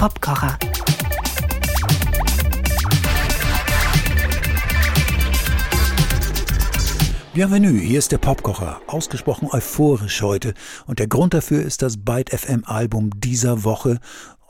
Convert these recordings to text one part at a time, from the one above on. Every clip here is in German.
Popkocher. Bienvenue, hier ist der Popkocher, ausgesprochen euphorisch heute und der Grund dafür ist das Byte FM Album dieser Woche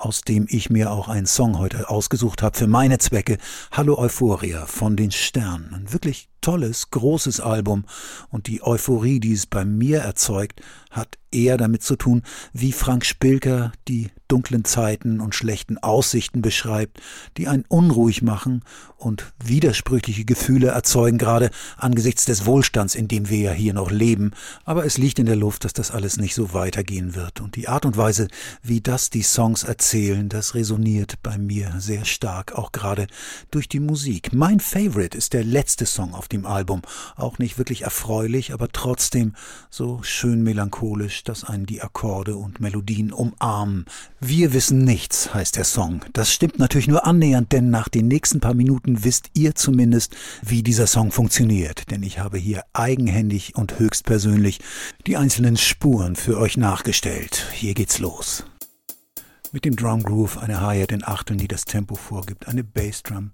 aus dem ich mir auch einen Song heute ausgesucht habe für meine Zwecke. Hallo Euphoria von den Sternen. Ein wirklich tolles, großes Album und die Euphorie, die es bei mir erzeugt, hat eher damit zu tun, wie Frank Spilker die dunklen Zeiten und schlechten Aussichten beschreibt, die einen unruhig machen und widersprüchliche Gefühle erzeugen, gerade angesichts des Wohlstands, in dem wir ja hier noch leben. Aber es liegt in der Luft, dass das alles nicht so weitergehen wird. Und die Art und Weise, wie das die Songs erzählen, das resoniert bei mir sehr stark, auch gerade durch die Musik. Mein Favorite ist der letzte Song auf dem Album. Auch nicht wirklich erfreulich, aber trotzdem so schön melancholisch, dass einen die Akkorde und Melodien umarmen. Wir wissen nichts, heißt der Song. Das stimmt natürlich nur annähernd, denn nach den nächsten paar Minuten wisst ihr zumindest, wie dieser Song funktioniert. Denn ich habe hier eigenhändig und höchstpersönlich die einzelnen Spuren für euch nachgestellt. Hier geht's los. Mit dem Drum Groove eine Hi-Hat in Achteln, die das Tempo vorgibt, eine Bassdrum,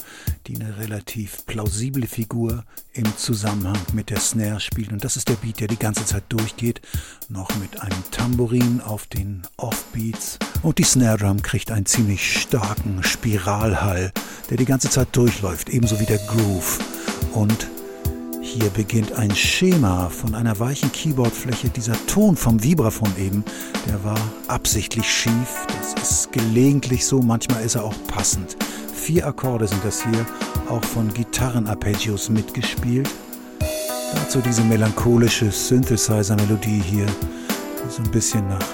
die eine relativ plausible Figur im Zusammenhang mit der Snare spielt. Und das ist der Beat, der die ganze Zeit durchgeht, noch mit einem Tambourin auf den Offbeats. Und die Snare Drum kriegt einen ziemlich starken Spiralhall, der die ganze Zeit durchläuft, ebenso wie der Groove. Und hier beginnt ein Schema von einer weichen Keyboardfläche. Dieser Ton vom Vibraphon eben, der war absichtlich schief. Das ist gelegentlich so, manchmal ist er auch passend. Vier Akkorde sind das hier, auch von Gitarrenarpeggios mitgespielt. Dazu diese melancholische Synthesizer-Melodie hier, die so ein bisschen nach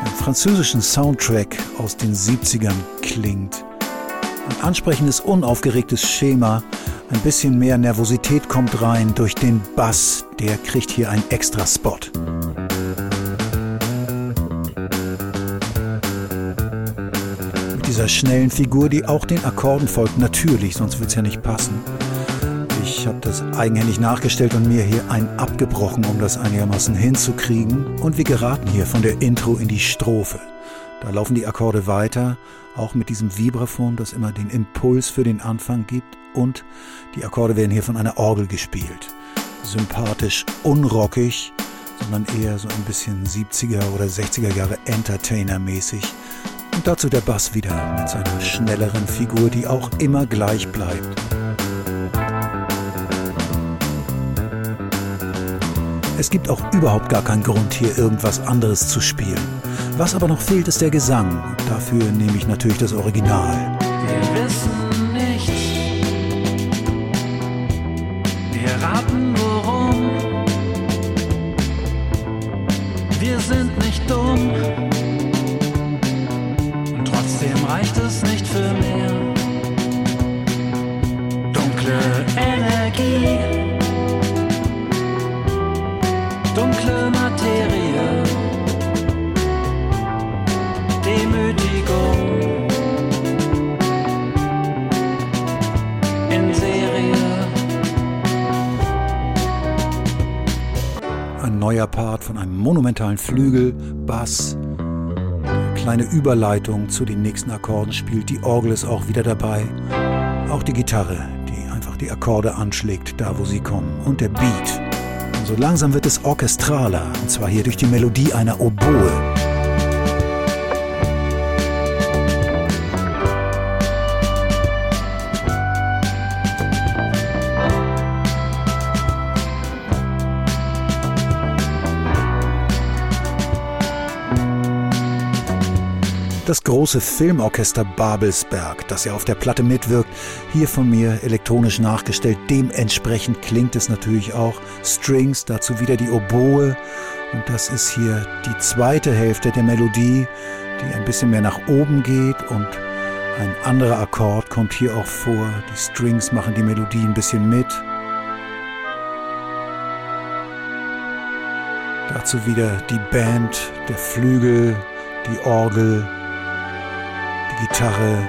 einem französischen Soundtrack aus den 70ern klingt. Ein ansprechendes, unaufgeregtes Schema, ein bisschen mehr Nervosität kommt rein durch den Bass, der kriegt hier einen extra Spot. Mit dieser schnellen Figur, die auch den Akkorden folgt, natürlich, sonst wird es ja nicht passen. Ich habe das eigenhändig nachgestellt und mir hier einen abgebrochen, um das einigermaßen hinzukriegen. Und wir geraten hier von der Intro in die Strophe. Da laufen die Akkorde weiter, auch mit diesem Vibraphon, das immer den Impuls für den Anfang gibt und die Akkorde werden hier von einer Orgel gespielt. Sympathisch, unrockig, sondern eher so ein bisschen 70er oder 60er Jahre Entertainer-mäßig. Und dazu der Bass wieder mit seiner schnelleren Figur, die auch immer gleich bleibt. Es gibt auch überhaupt gar keinen Grund, hier irgendwas anderes zu spielen. Was aber noch fehlt, ist der Gesang. Dafür nehme ich natürlich das Original. Wir wissen raten, worum. Wir sind nicht dumm neuer Part von einem monumentalen Flügel, Bass, eine kleine Überleitung zu den nächsten Akkorden spielt. Die Orgel ist auch wieder dabei. Auch die Gitarre, die einfach die Akkorde anschlägt, da wo sie kommen. Und der Beat. Und so langsam wird es orchestraler, und zwar hier durch die Melodie einer Oboe. Das große Filmorchester Babelsberg, das ja auf der Platte mitwirkt, hier von mir elektronisch nachgestellt. Dementsprechend klingt es natürlich auch. Strings, dazu wieder die Oboe. Und das ist hier die zweite Hälfte der Melodie, die ein bisschen mehr nach oben geht und ein anderer Akkord kommt hier auch vor. Die Strings machen die Melodie ein bisschen mit. Dazu wieder die Band, der Flügel, die Orgel, Gitarre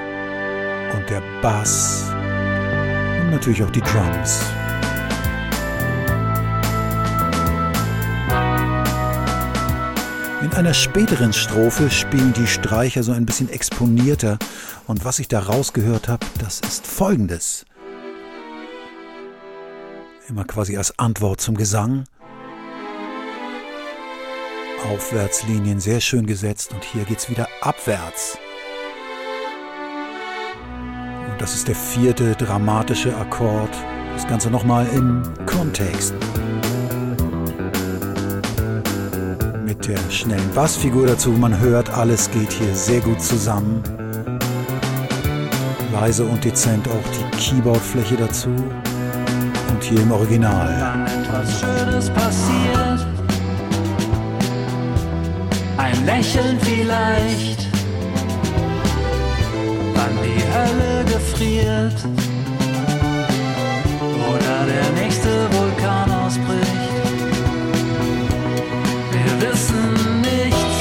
und der Bass und natürlich auch die Drums. In einer späteren Strophe spielen die Streicher so ein bisschen exponierter und was ich da rausgehört habe, das ist folgendes. Immer quasi als Antwort zum Gesang. Aufwärtslinien sehr schön gesetzt und hier geht's wieder abwärts. Das ist der vierte dramatische Akkord. Das Ganze nochmal im Kontext. Mit der schnellen Bassfigur dazu, man hört, alles geht hier sehr gut zusammen. Leise und dezent auch die Keyboardfläche dazu. Und hier im Original. Dann etwas Schönes passiert. Ein Lächeln vielleicht. Dann die Hölle gefriert. Oder der nächste Vulkan ausbricht. Wir wissen nichts.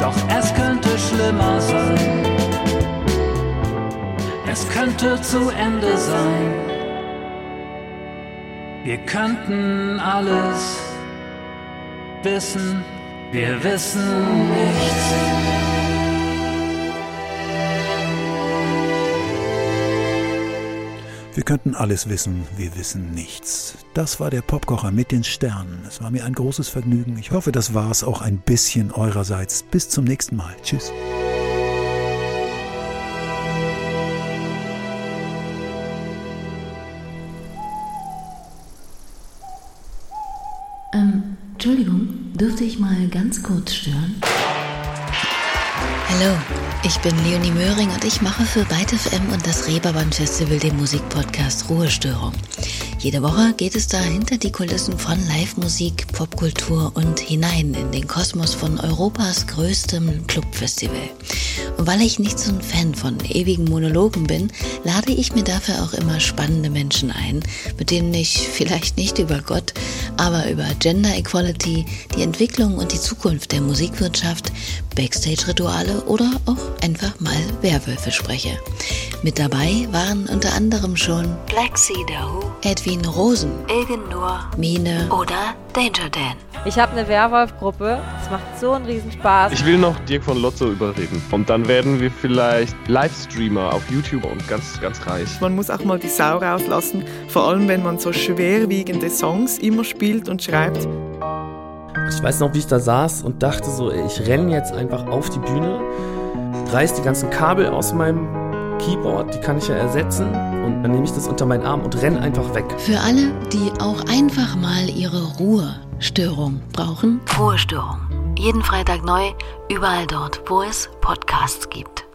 Doch es könnte schlimmer sein. Es könnte zu Ende sein. Wir könnten alles wissen, wir wissen nichts. Wir könnten alles wissen, wir wissen nichts. Das war der Popkocher mit den Sternen. Es war mir ein großes Vergnügen. Ich hoffe, das war es auch ein bisschen eurerseits. Bis zum nächsten Mal. Tschüss. Ähm, Entschuldigung, dürfte ich mal ganz kurz stören? Hallo, ich bin Leonie Möhring und ich mache für Byte FM und das Reeperbahn Festival den Musikpodcast Ruhestörung. Jede Woche geht es da hinter die Kulissen von Live-Musik, Popkultur und hinein in den Kosmos von Europas größtem Clubfestival. Und weil ich nicht so ein Fan von ewigen Monologen bin, lade ich mir dafür auch immer spannende Menschen ein, mit denen ich vielleicht nicht über Gott, aber über Gender Equality, die Entwicklung und die Zukunft der Musikwirtschaft, Backstage-Rituale oder auch einfach mal Werwölfe spreche. Mit dabei waren unter anderem schon Black Sea Who, Edwin Rosen, Ilgen Nur, Mine oder Danger Dan. Ich habe eine Werwolf-Gruppe. Es macht so einen Riesenspaß. Ich will noch Dirk von Lotzo überreden. Und dann werden wir vielleicht Livestreamer auf YouTube und ganz, ganz reich. Man muss auch mal die Sau rauslassen, vor allem wenn man so schwerwiegende Songs immer spielt und schreibt. Ich weiß noch, wie ich da saß und dachte so, ich renne jetzt einfach auf die Bühne, reiß die ganzen Kabel aus meinem Keyboard, die kann ich ja ersetzen und dann nehme ich das unter meinen Arm und renn einfach weg. Für alle, die auch einfach mal ihre Ruhestörung brauchen. Ruhestörung. Jeden Freitag neu, überall dort, wo es Podcasts gibt.